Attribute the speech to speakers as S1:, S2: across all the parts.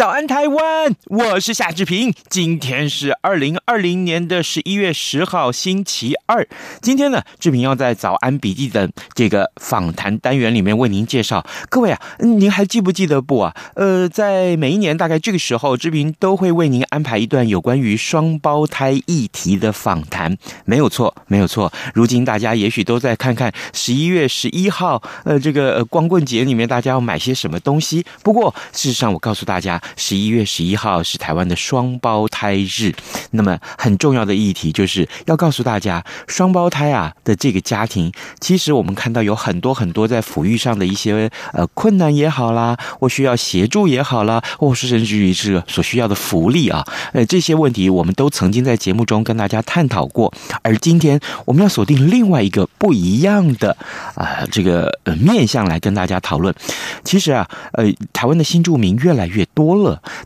S1: 早安，台湾！我是夏志平。今天是二零二零年的十一月十号，星期二。今天呢，志平要在早安笔记的这个访谈单元里面为您介绍。各位啊，您还记不记得不啊？呃，在每一年大概这个时候，志平都会为您安排一段有关于双胞胎议题的访谈。没有错，没有错。如今大家也许都在看看十一月十一号，呃，这个光棍节里面大家要买些什么东西。不过事实上，我告诉大家。十一月十一号是台湾的双胞胎日，那么很重要的议题就是要告诉大家，双胞胎啊的这个家庭，其实我们看到有很多很多在抚育上的一些呃困难也好啦，或需要协助也好啦，或是甚至于是所需要的福利啊，呃这些问题我们都曾经在节目中跟大家探讨过，而今天我们要锁定另外一个不一样的啊、这个面向来跟大家讨论。其实啊，呃台湾的新住民越来越多了。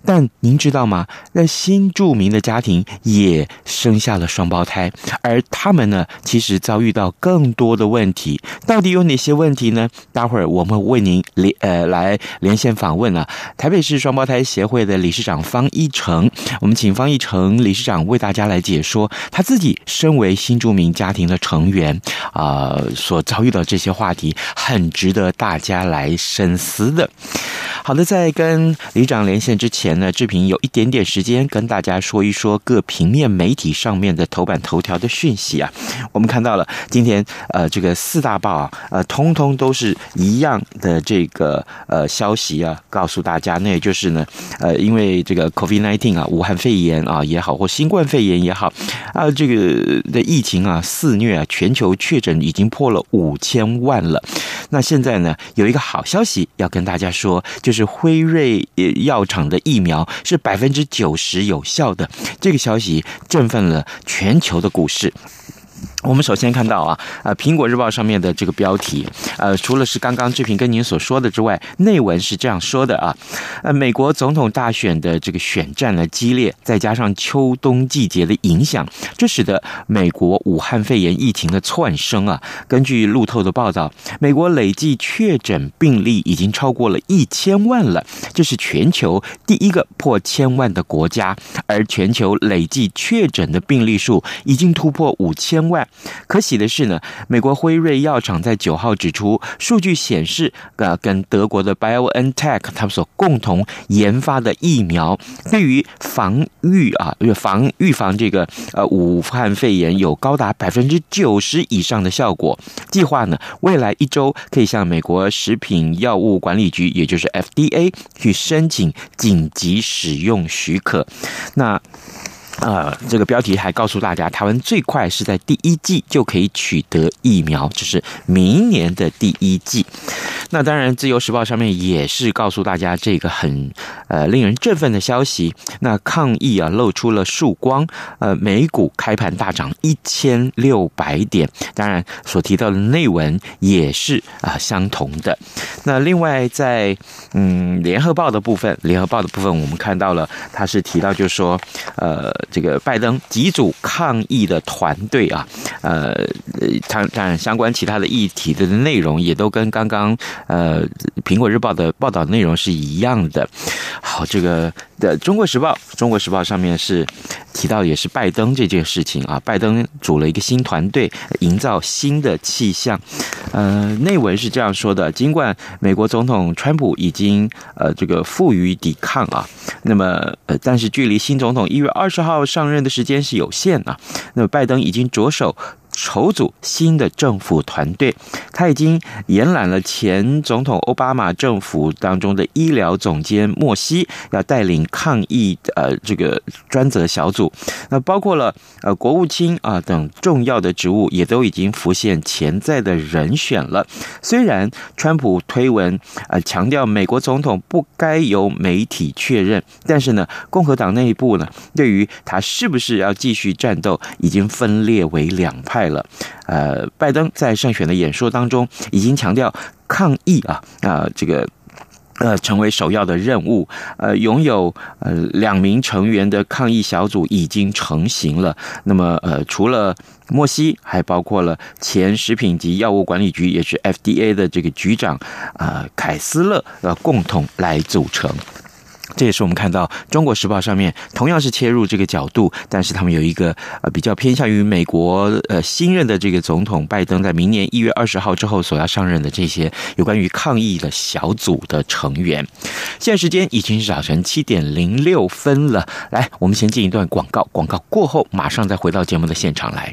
S1: 但您知道吗？那新著名的家庭也生下了双胞胎，而他们呢，其实遭遇到更多的问题。到底有哪些问题呢？待会儿我们为您连呃来连线访问啊，台北市双胞胎协会的理事长方一成，我们请方一成理事长为大家来解说他自己身为新著名家庭的成员啊、所遭遇到这些话题，很值得大家来深思的。好的，在跟理事长连线之前呢，志平有一点点时间跟大家说一说各平面媒体上面的头版头条的讯息啊。我们看到了今天呃这个四大报啊，呃通通都是一样的这个呃消息啊，告诉大家，那也就是呢呃因为这个 COVID-19 啊，武汉肺炎啊也好，或新冠肺炎也好啊，这个的疫情啊肆虐啊，全球确诊已经破了五千万了。那现在呢有一个好消息要跟大家说，就是。辉瑞药厂的疫苗是百分之九十有效的，这个消息振奋了全球的股市。我们首先看到啊，呃，《苹果日报》上面的这个标题，呃，除了是刚刚志平跟您所说的之外，内文是这样说的啊，呃，美国总统大选的这个选战呢激烈，再加上秋冬季节的影响，这使得美国武汉肺炎疫情的窜升啊。根据路透的报道，美国累计确诊病例已经超过了一千万了，这是全球第一个破千万的国家，而全球累计确诊的病例数已经突破五千万。可喜的是呢，美国辉瑞药厂在九号指出，数据显示，呃，跟德国的 BioNTech 他们所共同研发的疫苗，对于防御啊，防预防这个呃武汉肺炎有高达百分之九十以上的效果。计划呢，未来一周可以向美国食品药物管理局，也就是 FDA 去申请紧急使用许可。那。呃，这个标题还告诉大家，台湾最快是在第一季就可以取得疫苗，就是明年的第一季。那当然，《自由时报》上面也是告诉大家这个很呃令人振奋的消息。那抗疫啊露出了曙光，呃，美股开盘大涨一千六百点。当然，所提到的内文也是啊、相同的。那另外在嗯《联合报》的部分，《联合报》的部分我们看到了，他是提到就是说呃。这个拜登几组抗议的团队啊，呃，当当然相关其他的议题的内容也都跟刚刚呃《苹果日报》的报道内容是一样的。好，这个的《中国时报》，《中国时报》上面是提到也是拜登这件事情啊，拜登组了一个新团队，营造新的气象。呃，内文是这样说的：尽管美国总统川普已经呃这个负隅抵抗啊，那么呃，但是距离新总统一月二十号上任的时间是有限啊。那么拜登已经着手筹组新的政府团队。他已经延揽了前总统奥巴马政府当中的医疗总监莫西，要带领抗疫呃这个专责小组。那包括了呃国务卿啊等重要的职务，也都已经浮现潜在的人选了。虽然川普推文呃强调美国总统不该由媒体确认，但是呢，共和党内部呢对于他是不是要继续战斗，已经分裂为两派了。呃，拜登在胜选的演说当中已经强调抗疫啊啊这个呃成为首要的任务。呃，拥有呃两名成员的抗疫小组已经成型了。那么呃，除了莫西，还包括了前食品及药物管理局，也是 FDA 的这个局长啊、凯斯勒，呃，共同来组成。这也是我们看到《中国时报》上面同样是切入这个角度，但是他们有一个呃比较偏向于美国呃新任的这个总统拜登在明年一月二十号之后所要上任的这些有关于抗疫的小组的成员。现在时间已经是早晨七点零六分了，来，我们先进一段广告，广告过后马上再回到节目的现场来。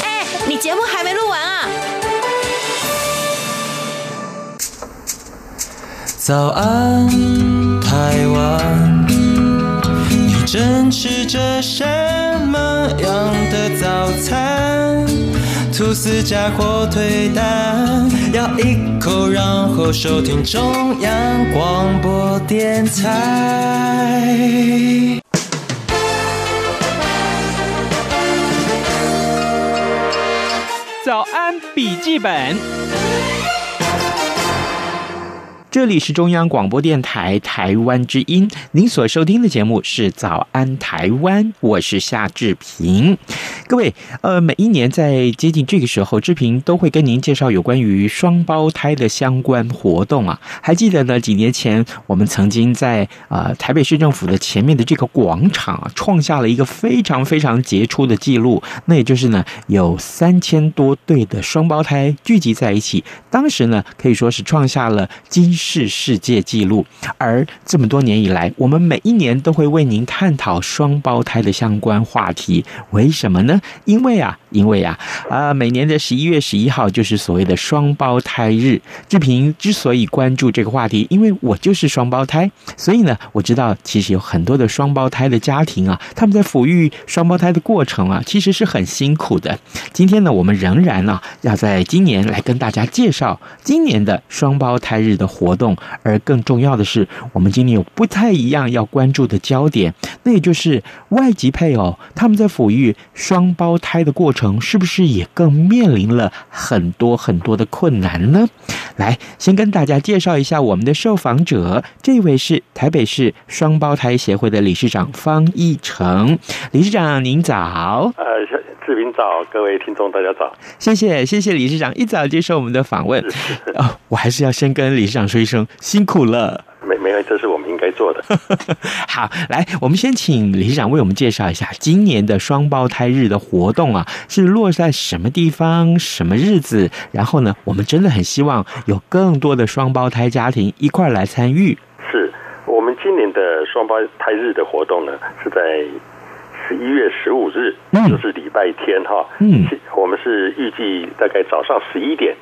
S2: 节目还没录完啊？
S3: 早安，台湾，你正吃着什么样的早餐？吐司加火腿蛋，咬一口，然后收听中央广播电台。
S1: 早安，笔记本。这里是中央广播电台台湾之音，您所收听的节目是《早安台湾》，我是夏志平。各位，呃，每一年在接近这个时候，志平都会跟您介绍有关于双胞胎的相关活动啊。还记得呢，几年前我们曾经在、呃、台北市政府的前面的这个广场啊，创下了一个非常非常杰出的记录，那也就是呢，有三千多对的双胞胎聚集在一起，当时呢可以说是创下了今。是世界纪录，而这么多年以来，我们每一年都会为您探讨双胞胎的相关话题。为什么呢？因为啊，因为啊，啊，每年的十一月十一号就是所谓的双胞胎日。志平之所以关注这个话题，因为我就是双胞胎，所以呢，我知道其实有很多的双胞胎的家庭啊，他们在抚育双胞胎的过程啊，其实是很辛苦的。今天呢，我们仍然呢，要在今年来跟大家介绍今年的双胞胎日的活。活动，而更重要的是，我们今年有不太一样要关注的焦点，那也就是外籍配偶他们在抚育双胞胎的过程，是不是也更面临了很多很多的困难呢？来，先跟大家介绍一下我们的受访者，这位是台北市双胞胎协会的理事长方义成，理事长您早。
S4: 呃，志平早，各位听众大家早。
S1: 谢谢谢谢理事长一早接受我们的访问。哦，我还是要先跟理事长说。一声辛苦了，
S4: 没没有，这是我们应该做的。
S1: 好，来，我们先请理事长为我们介绍一下今年的双胞胎日的活动啊，是落在什么地方、什么日子？然后呢，我们真的很希望有更多的双胞胎家庭一块来参与。
S4: 是我们今年的双胞胎日的活动呢，是在十一月十五日，嗯，就是礼拜天哈。嗯，我们是预计大概早上十一点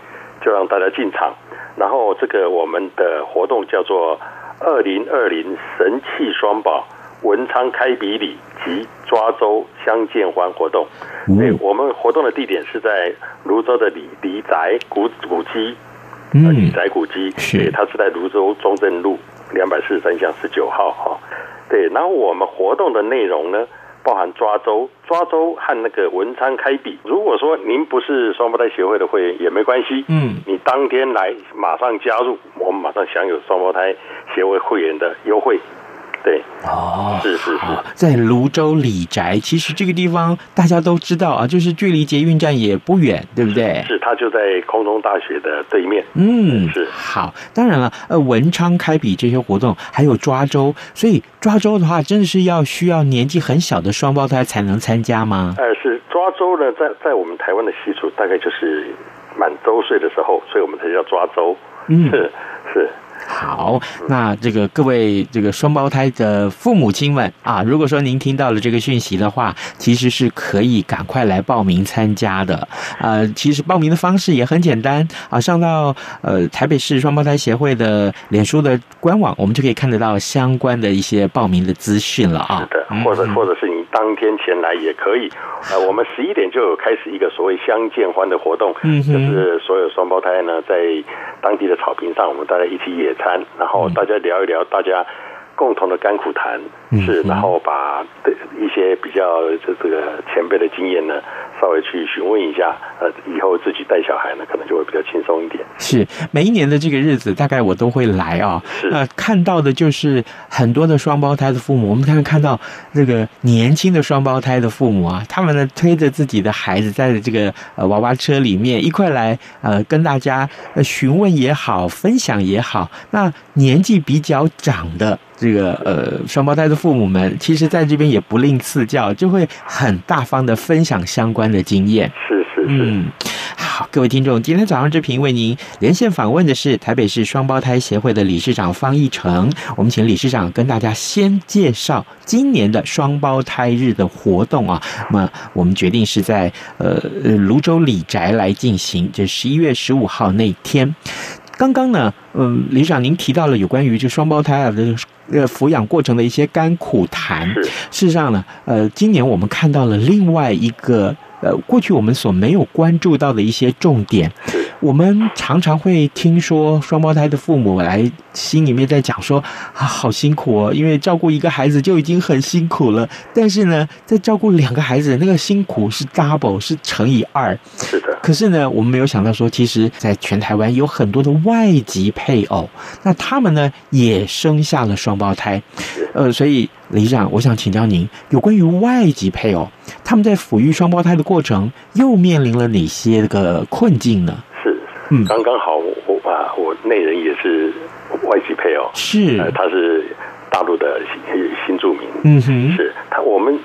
S4: 就让大家进场。然后这个我们的活动叫做“二零二零神器双宝文昌开比礼及抓周相见欢活动。对，我们活动的地点是在泸州的李李宅古古迹，嗯，李宅古迹，对，它是在泸州中正路两百四十三巷十九号哈。对，然后我们活动的内容呢，包含抓周、抓周和那个文昌开笔。如果说您不是双胞胎协会的会员也没关系，嗯，你当天来马上加入，我们马上享有双胞胎协会会员的优惠。对，哦，是是是，
S1: 在泸州李宅，其实这个地方大家都知道啊，就是距离捷运站也不远，对不对？
S4: 是，它就在空中大学的对面。
S1: 嗯，是。好，当然了，呃，文昌开笔这些活动，还有抓周，所以抓周的话，真的是要需要年纪很小的双胞胎才能参加吗？
S4: 呃，是抓周呢，在在我们台湾的习俗，大概就是满周岁的时候，所以我们才叫抓周。嗯，是 是。
S1: 好，那这个各位这个双胞胎的父母亲们啊，如果说您听到了这个讯息的话，其实是可以赶快来报名参加的。呃，其实报名的方式也很简单啊，上到呃台北市双胞胎协会的脸书的官网，我们就可以看得到相关的一些报名的资讯了啊。
S4: 是的，或者或者是你当天前来也可以。呃，我们十一点就有开始一个所谓相见欢的活动，嗯，就是所有双胞胎呢在当地的草坪上，我们大家一起野餐，然后大家聊一聊大家共同的甘苦谈，是，然后把一些比较这这个前辈的经验呢，稍微去询问一下，呃，以后自己带小孩呢，可能就会比较轻松一点。
S1: 是，每一年的这个日子，大概我都会来啊、哦。是，那看到的就是很多的双胞胎的父母，我们看看到这个年轻的双胞胎的父母啊，他们呢推着自己的孩子，在这个呃娃娃车里面一块来呃跟大家呃询问也好，分享也好。那年纪比较长的。这个呃，双胞胎的父母们，其实在这边也不吝赐教，就会很大方的分享相关的经验。
S4: 是是是。
S1: 嗯，好，各位听众，今天早上志平为您连线访问的是台北市双胞胎协会的理事长方义成。我们请理事长跟大家先介绍今年的双胞胎日的活动啊。那么我们决定是在呃泸州李宅来进行，这十一月十五号那天。刚刚呢，嗯，理事长您提到了有关于这双胞胎啊的呃抚养过程的一些甘苦谈。事实上呢，呃，今年我们看到了另外一个呃过去我们所没有关注到的一些重点。我们常常会听说双胞胎的父母来心里面在讲说啊，好辛苦哦，因为照顾一个孩子就已经很辛苦了，但是呢，在照顾两个孩子，那个辛苦是 double，是乘以二。
S4: 是的。
S1: 可是呢，我们没有想到说，其实在全台湾有很多的外籍配偶，那他们呢也生下了双胞胎。呃，所以理事长，我想请教您，有关于外籍配偶，他们在抚育双胞胎的过程，又面临了哪些个困境呢？
S4: 嗯，刚刚好我，我啊，我内人也是外籍配偶，
S1: 是，
S4: 呃，他是大陆的新新住民，
S1: 嗯哼，
S4: 是他我们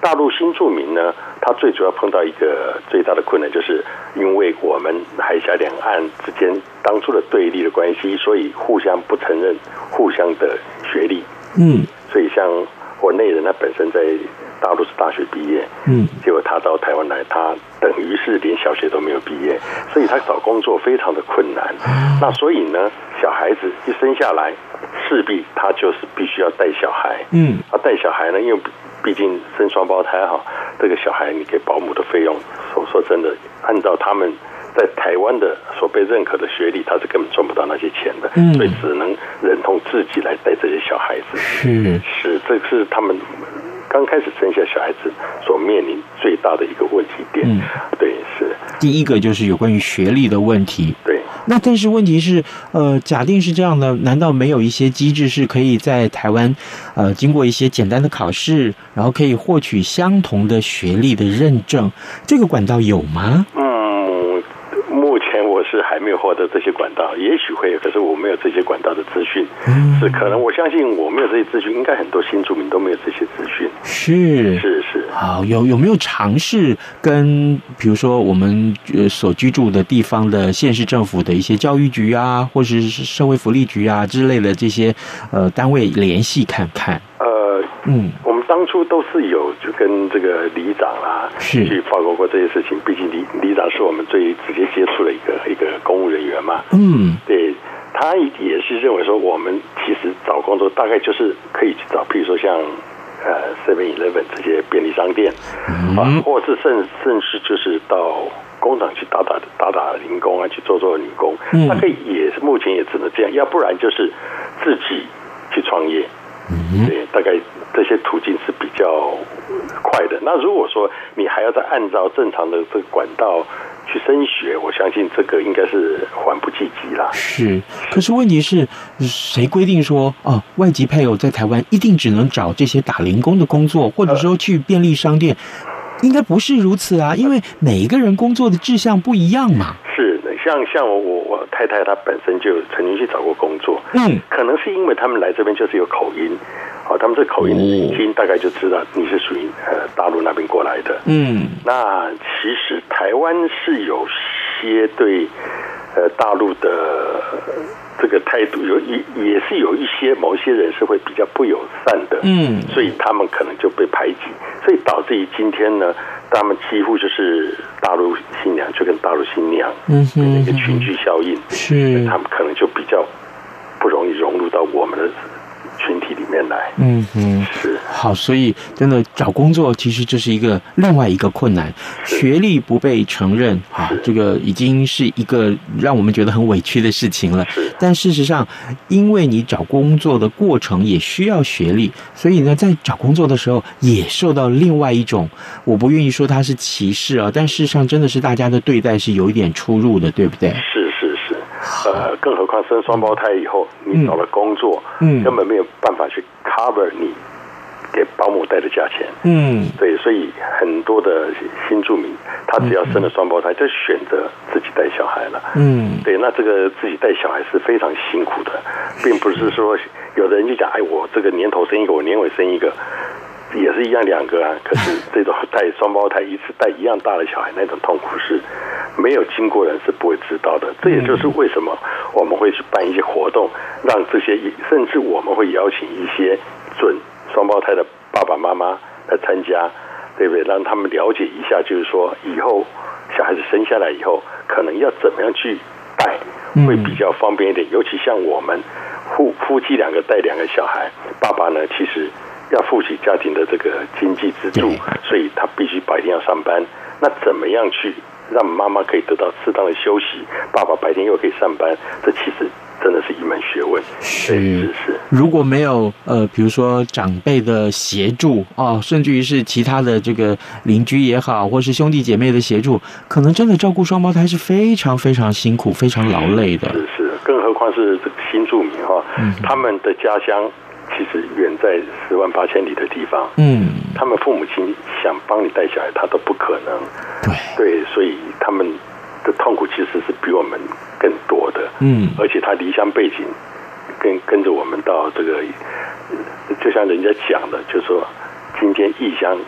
S4: 大陆新住民呢，他最主要碰到一个最大的困难，就是因为我们海峡两岸之间当初的对立的关系，所以互相不承认互相的学历，
S1: 嗯，
S4: 所以像我内人他本身在。大陆是大学毕业，嗯，结果他到台湾来，他等于是连小学都没有毕业，所以他找工作非常的困难。那所以呢，小孩子一生下来，势必他就是必须要带小孩，嗯，啊，带小孩呢，因为毕竟生双胞胎哈，这个小孩你给保姆的费用，说说真的，按照他们在台湾的所被认可的学历，他是根本赚不到那些钱的，嗯，所以只能忍痛自己来带这些小孩子，
S1: 是。
S4: 是，这是他们。刚开始生下小孩子所面临最大的一个问题点，嗯，对，是
S1: 第一个就是有关于学历的问题，
S4: 对。
S1: 那但是问题是，呃，假定是这样的，难道没有一些机制是可以在台湾，呃，经过一些简单的考试，然后可以获取相同的学历的认证？这个管道有吗？
S4: 嗯。没有获得这些管道，也许会有，可是我没有这些管道的资讯。嗯，是可能，我相信我没有这些资讯，应该很多新住民都没有这些资讯。
S1: 是
S4: 是是，
S1: 好，有有没有尝试跟比如说我们呃所居住的地方的县市政府的一些教育局啊，或者是社会福利局啊之类的这些呃单位联系看看？
S4: 呃，嗯，我们当初都是有就跟这个里长啊
S1: 是。
S4: 去报告过这些事情，毕竟里里长是我们最直接接触的一个一个公务人员嘛。
S1: 嗯，
S4: 对，他也是认为说，我们其实找工作大概就是可以去找，譬如说像呃 Seven Eleven 这些便利商店，啊，或是甚甚至就是到工厂去打打打打零工啊，去做做女工，那可以也是目前也只能这样，要不然就是自己去创业，对，大概这些途径是比较。那如果说你还要再按照正常的这个管道。去升学，我相信这个应该是缓不济急啦。
S1: 是，可是问题是，谁规定说哦，外籍配偶在台湾一定只能找这些打零工的工作，或者说去便利商店？应该不是如此啊，因为每一个人工作的志向不一样嘛。
S4: 是，像像我我我太太她本身就曾经去找过工作，
S1: 嗯，
S4: 可能是因为他们来这边就是有口音。哦，他们这口音一听大概就知道你是属于呃大陆那边过来的。
S1: 嗯，
S4: 那其实台湾是有些对呃大陆的这个态度有也也是有一些某些人是会比较不友善的。
S1: 嗯，
S4: 所以他们可能就被排挤，所以导致于今天呢，他们几乎就是大陆新娘就跟大陆新娘，嗯，一个群聚效应，
S1: 是
S4: 他们可能就比较不容易融入到我们的。群体里面来，
S1: 嗯嗯，是。好，所以真的找工作其实这是一个另外一个困难，学历不被承认啊，这个已经是一个让我们觉得很委屈的事情了。是，但事实上，因为你找工作的过程也需要学历，所以呢，在找工作的时候也受到另外一种，我不愿意说它是歧视啊，但事实上真的是大家的对待是有一点出入的，对不对？
S4: 是。呃，更何况生双胞胎以后，你找了工作，
S1: 嗯，
S4: 根本没有办法去 cover 你给保姆带的价钱，
S1: 嗯，
S4: 对，所以很多的新住民，他只要生了双胞胎，就选择自己带小孩了，
S1: 嗯，
S4: 对，那这个自己带小孩是非常辛苦的，并不是说有的人就讲，哎，我这个年头生一个，我年尾生一个。也是一样两个啊，可是这种带双胞胎一次带一样大的小孩，那种痛苦是没有经过人是不会知道的。这也就是为什么我们会去办一些活动，让这些甚至我们会邀请一些准双胞胎的爸爸妈妈来参加，对不对？让他们了解一下，就是说以后小孩子生下来以后，可能要怎么样去带，会比较方便一点。尤其像我们夫夫妻两个带两个小孩，爸爸呢其实。要负起家庭的这个经济支柱，所以他必须白天要上班。那怎么样去让妈妈可以得到适当的休息？爸爸白天又可以上班，这其实真的是一门学问。
S1: 是是是。如果没有呃，比如说长辈的协助哦，甚至于是其他的这个邻居也好，或是兄弟姐妹的协助，可能真的照顾双胞胎是非常非常辛苦、非常劳累的。
S4: 是是，更何况是这个新住民哈，他们的家乡。其实远在十万八千里的地方，
S1: 嗯，
S4: 他们父母亲想帮你带小孩，他都不可能。
S1: 对
S4: 对，所以他们的痛苦其实是比我们更多的。
S1: 嗯，
S4: 而且他离乡背景，跟跟着我们到这个，就像人家讲的，就是说今天异乡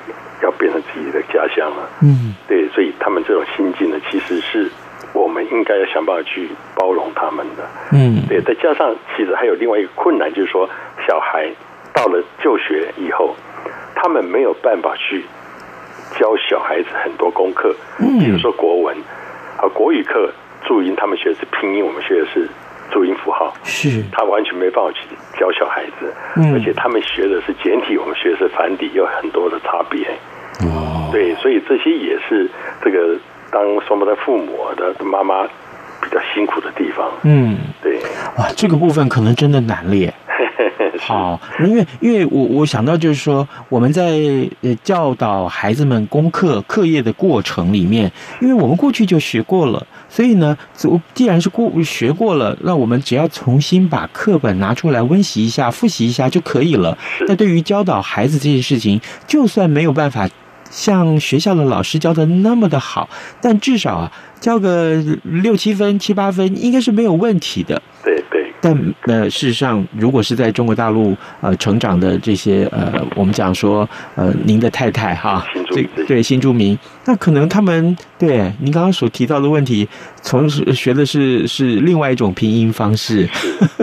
S4: 要变成自己的家乡了。
S1: 嗯，
S4: 对，所以他们这种心境呢，其实是。我们应该要想办法去包容他们的，
S1: 嗯，
S4: 对。再加上，其实还有另外一个困难，就是说，小孩到了就学以后，他们没有办法去教小孩子很多功课，嗯，比如说国文啊，国语课注音，他们学的是拼音，我们学的是注音符号，
S1: 是，
S4: 他完全没办法去教小孩子，
S1: 嗯，
S4: 而且他们学的是简体，我们学的是繁体，有很多的差别，
S1: 哦，
S4: 对，所以这些也是这个。当双胞胎父母的妈妈比较辛苦的地方，
S1: 嗯，
S4: 对，
S1: 哇，这个部分可能真的难了。好，因为因为我我想到就是说，我们在呃教导孩子们功课课业的过程里面，因为我们过去就学过了，所以呢，既然是过学过了，那我们只要重新把课本拿出来温习一下、复习一下就可以了。那对于教导孩子这件事情，就算没有办法。像学校的老师教的那么的好，但至少啊，教个六七分、七八分，应该是没有问题的。
S4: 对对。
S1: 但呃，事实上，如果是在中国大陆呃成长的这些呃，我们讲说呃，您的太太哈，对对，新住民，那可能他们对您刚刚所提到的问题，从学的是是另外一种拼音方式，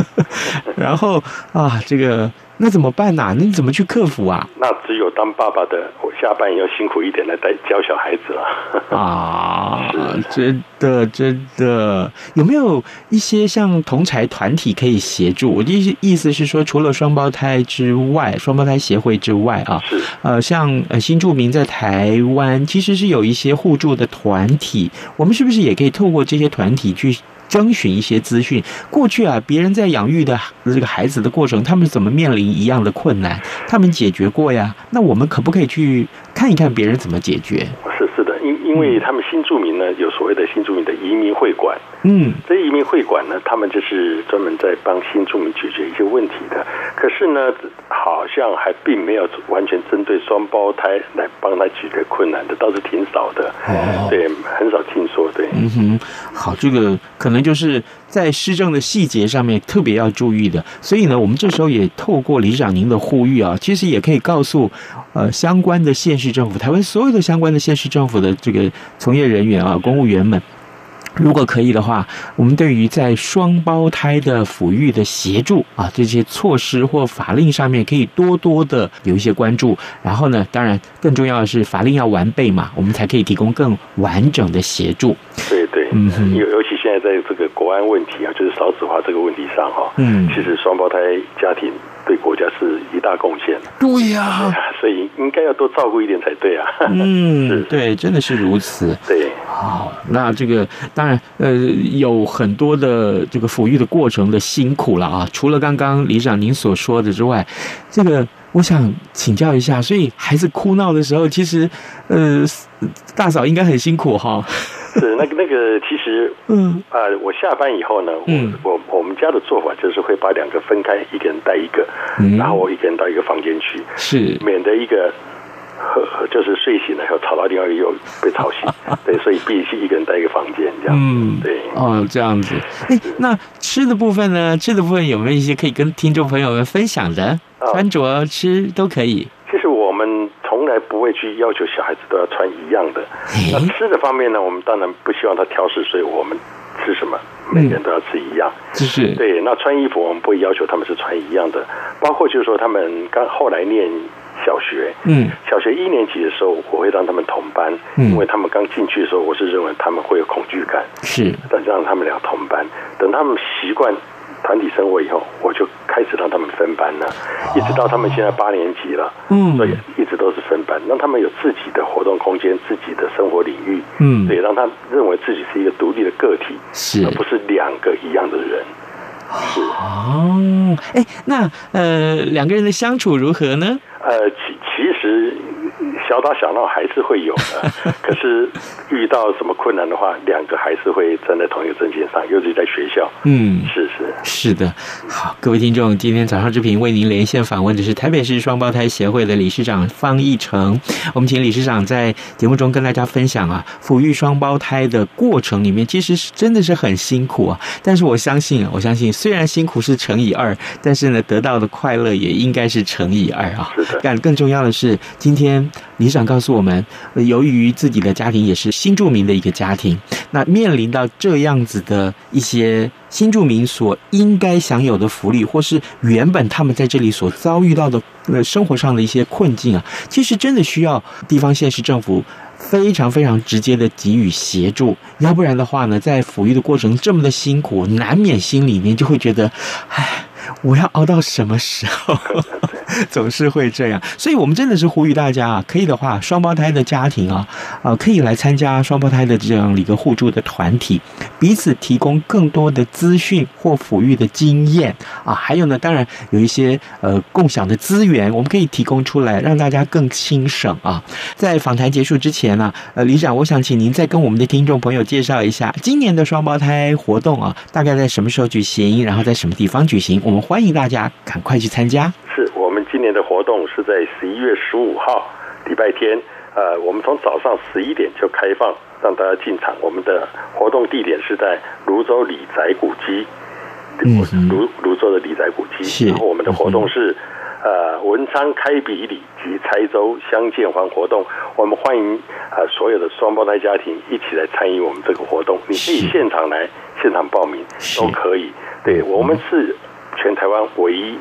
S1: 然后啊，这个。那怎么办呢、啊？你怎么去克服啊？
S4: 那只有当爸爸的，我下班要辛苦一点来带教小孩子了。
S1: 啊，真的真的，有没有一些像同才团体可以协助？我的意思是说，除了双胞胎之外，双胞胎协会之外啊，
S4: 是
S1: 呃，像呃新住民在台湾其实是有一些互助的团体，我们是不是也可以透过这些团体去？征询一些资讯，过去啊，别人在养育的这个孩子的过程，他们怎么面临一样的困难，他们解决过呀？那我们可不可以去看一看别人怎么解
S4: 决？的，因因为他们新住民呢，有所谓的新住民的移民会馆，
S1: 嗯，
S4: 这移民会馆呢，他们就是专门在帮新住民解决一些问题的。可是呢，好像还并没有完全针对双胞胎来帮他解决困难的，倒是挺少的。哦，对，很少听说。对，
S1: 嗯哼，好，这个可能就是在施政的细节上面特别要注意的。所以呢，我们这时候也透过李长您的呼吁啊，其实也可以告诉呃相关的县市政府，台湾所有的相关的县市政府的这个从业人员啊，公务员们。如果可以的话，我们对于在双胞胎的抚育的协助啊，这些措施或法令上面，可以多多的有一些关注。然后呢，当然更重要的是法令要完备嘛，我们才可以提供更完整的协助。
S4: 对对，
S1: 嗯，
S4: 尤尤其现在在这个国安问题啊，就是少子化这个问题上哈，
S1: 嗯，
S4: 其实双胞胎家庭对国家是一大贡献。
S1: 对呀、啊，
S4: 所以应该要多照顾一点才对啊。
S1: 嗯，对，真的是如此。
S4: 对，
S1: 好，那这个当然，呃，有很多的这个抚育的过程的辛苦了啊。除了刚刚理事长您所说的之外，这个我想请教一下，所以孩子哭闹的时候，其实，呃，大嫂应该很辛苦哈。
S4: 是那个那个，其实，嗯。啊、呃，我下班以后呢，嗯，我我们家的做法就是会把两个分开，一个人带一个，嗯，然后我一个人到一个房间去，
S1: 是。
S4: 免得一个和就是睡醒了以后吵到另外一个又被吵醒，对，所以必须一个人带一个房间这样，嗯，对，
S1: 哦，这样子，哎，那吃的部分呢？吃的部分有没有一些可以跟听众朋友们分享的？穿着吃都可以。
S4: 不会去要求小孩子都要穿一样的。那吃的方面呢，我们当然不希望他挑食，所以我们吃什么，每个人都要吃一样。
S1: 是。
S4: 对，那穿衣服我们不会要求他们是穿一样的，包括就是说他们刚后来念小学，
S1: 嗯，
S4: 小学一年级的时候，我会让他们同班，嗯，因为他们刚进去的时候，我是认为他们会有恐惧感，
S1: 是，
S4: 但让他们俩同班，等他们习惯。团体生活以后，我就开始让他们分班了，一直到他们现在八年级了，
S1: 嗯，
S4: 所以一直都是分班，让他们有自己的活动空间、自己的生活领域，
S1: 嗯，
S4: 也，让他认为自己是一个独立的个体，
S1: 是，
S4: 而不是两个一样的人，是。
S1: 哦，哎，那呃，两个人的相处如何呢？
S4: 呃，其其实。小打小闹还是会有的，可是遇到什么困难的话，两个还是会站在同一个阵线上，尤其在学校。
S1: 嗯，
S4: 是是
S1: 是的。好，各位听众，今天早上之平为您连线访问的是台北市双胞胎协会的理事长方义成。我们请理事长在节目中跟大家分享啊，抚育双胞胎的过程里面，其实是真的是很辛苦啊。但是我相信，我相信虽然辛苦是乘以二，但是呢，得到的快乐也应该是乘以二啊。
S4: 是的。
S1: 但更重要的是，今天。理想告诉我们，由于自己的家庭也是新住民的一个家庭，那面临到这样子的一些新住民所应该享有的福利，或是原本他们在这里所遭遇到的呃生活上的一些困境啊，其实真的需要地方县市政府非常非常直接的给予协助，要不然的话呢，在抚育的过程这么的辛苦，难免心里面就会觉得，唉。我要熬到什么时候？总是会这样，所以我们真的是呼吁大家啊，可以的话，双胞胎的家庭啊，啊，可以来参加双胞胎的这样一个互助的团体，彼此提供更多的资讯或抚育的经验啊，还有呢，当然有一些呃共享的资源，我们可以提供出来，让大家更轻省啊。在访谈结束之前呢，呃，李长，我想请您再跟我们的听众朋友介绍一下今年的双胞胎活动啊，大概在什么时候举行，然后在什么地方举行？我们。欢迎大家赶快去参加。
S4: 是我们今年的活动是在十一月十五号礼拜天，呃，我们从早上十一点就开放让大家进场。我们的活动地点是在泸州李宅古迹，泸泸州的李宅古迹。然后我们的活动是呃文昌开笔礼及拆州相见欢活动。我们欢迎呃所有的双胞胎家庭一起来参与我们这个活动。你可以现场来现场报名都可以。对我们是。全台湾唯一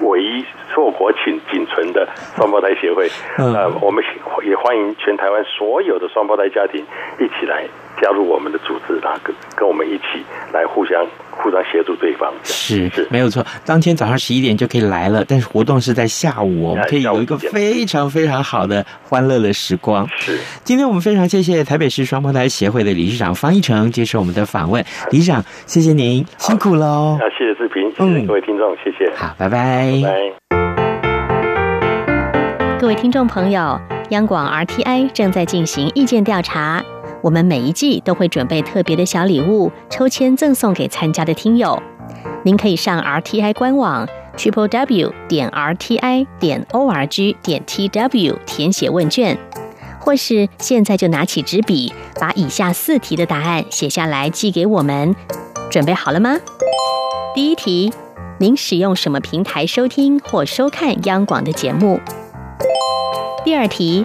S4: 唯一硕果仅仅存的双胞胎协会。呃，我们也欢迎全台湾所有的双胞胎家庭一起来加入我们的组织，然后跟跟我们一起来互相。互相协助对方
S1: 是是没有错，当天早上十一点就可以来了，但是活动是在下午，我们可以有一个非常非常好的欢乐的时光。
S4: 是，
S1: 今天我们非常谢谢台北市双胞胎协会的理事长方一成接受我们的访问，理事长谢谢您辛苦喽。
S4: 那谢谢志平，谢谢各位听众，嗯、谢谢。
S1: 好，拜拜。拜拜。
S5: 各位听众朋友，央广 RTI 正在进行意见调查。我们每一季都会准备特别的小礼物，抽签赠送给参加的听友。您可以上 RTI 官网 triple w 点 rti 点 org 点 tw 填写问卷，或是现在就拿起纸笔，把以下四题的答案写下来寄给我们。准备好了吗？第一题，您使用什么平台收听或收看央广的节目？第二题。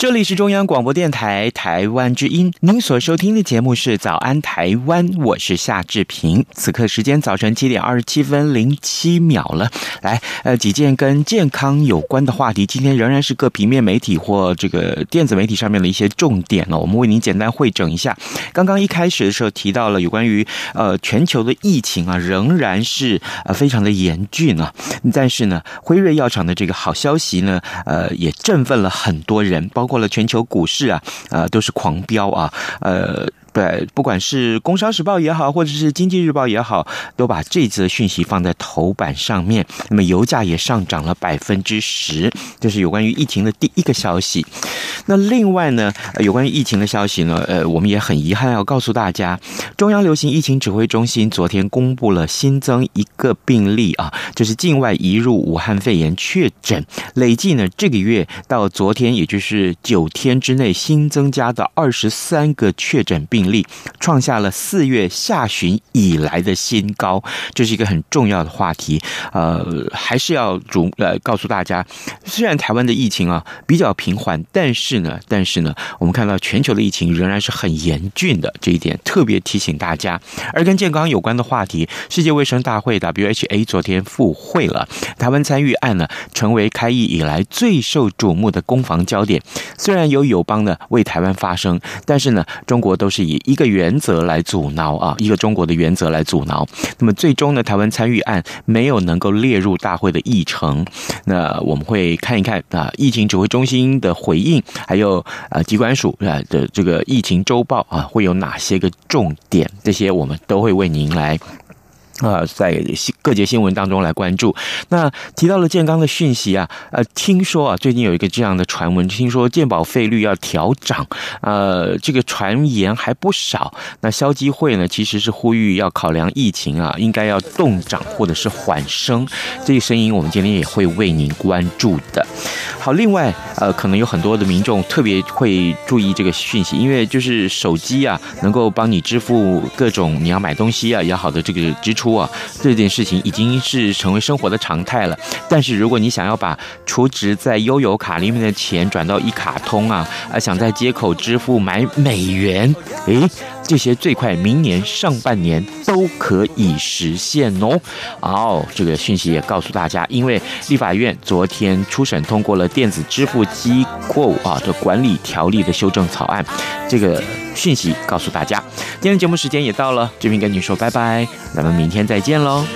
S1: 这里是中央广播电台台湾之音，您所收听的节目是《早安台湾》，我是夏志平。此刻时间早晨七点二十七分零七秒了。来，呃，几件跟健康有关的话题，今天仍然是各平面媒体或这个电子媒体上面的一些重点呢。我们为您简单汇整一下。刚刚一开始的时候提到了有关于呃全球的疫情啊，仍然是呃非常的严峻啊。但是呢，辉瑞药厂的这个好消息呢，呃，也振奋了很多人，包。过了全球股市啊，呃，都是狂飙啊，呃。对，不管是《工商时报》也好，或者是《经济日报》也好，都把这则讯息放在头版上面。那么油价也上涨了百分之十，这是有关于疫情的第一个消息。那另外呢，有关于疫情的消息呢，呃，我们也很遗憾要告诉大家，中央流行疫情指挥中心昨天公布了新增一个病例啊，就是境外移入武汉肺炎确诊，累计呢这个月到昨天，也就是九天之内新增加的二十三个确诊病病例创下了四月下旬以来的新高，这是一个很重要的话题。呃，还是要主呃告诉大家，虽然台湾的疫情啊比较平缓，但是呢，但是呢，我们看到全球的疫情仍然是很严峻的，这一点特别提醒大家。而跟健康有关的话题，世界卫生大会 （WHA） 昨天复会了，台湾参与案呢成为开议以来最受瞩目的攻防焦点。虽然有友邦呢为台湾发声，但是呢，中国都是以一个原则来阻挠啊，一个中国的原则来阻挠。那么最终呢，台湾参与案没有能够列入大会的议程。那我们会看一看啊，疫情指挥中心的回应，还有啊，机关署啊的这个疫情周报啊，会有哪些个重点？这些我们都会为您来。啊，在各节新闻当中来关注。那提到了健康的讯息啊，呃，听说啊，最近有一个这样的传闻，听说健保费率要调涨，呃，这个传言还不少。那消基会呢，其实是呼吁要考量疫情啊，应该要动涨或者是缓升。这个声音我们今天也会为您关注的。好，另外呃，可能有很多的民众特别会注意这个讯息，因为就是手机啊，能够帮你支付各种你要买东西啊也好的这个支出。这件事情已经是成为生活的常态了。但是如果你想要把储值在悠游卡里面的钱转到一卡通啊，啊，想在街口支付买美元，诶，这些最快明年上半年都可以实现哦。哦，这个讯息也告诉大家，因为立法院昨天初审通过了电子支付机构啊的管理条例的修正草案，这个讯息告诉大家。今天节目时间也到了，这边跟你说拜拜，咱们明天再见喽。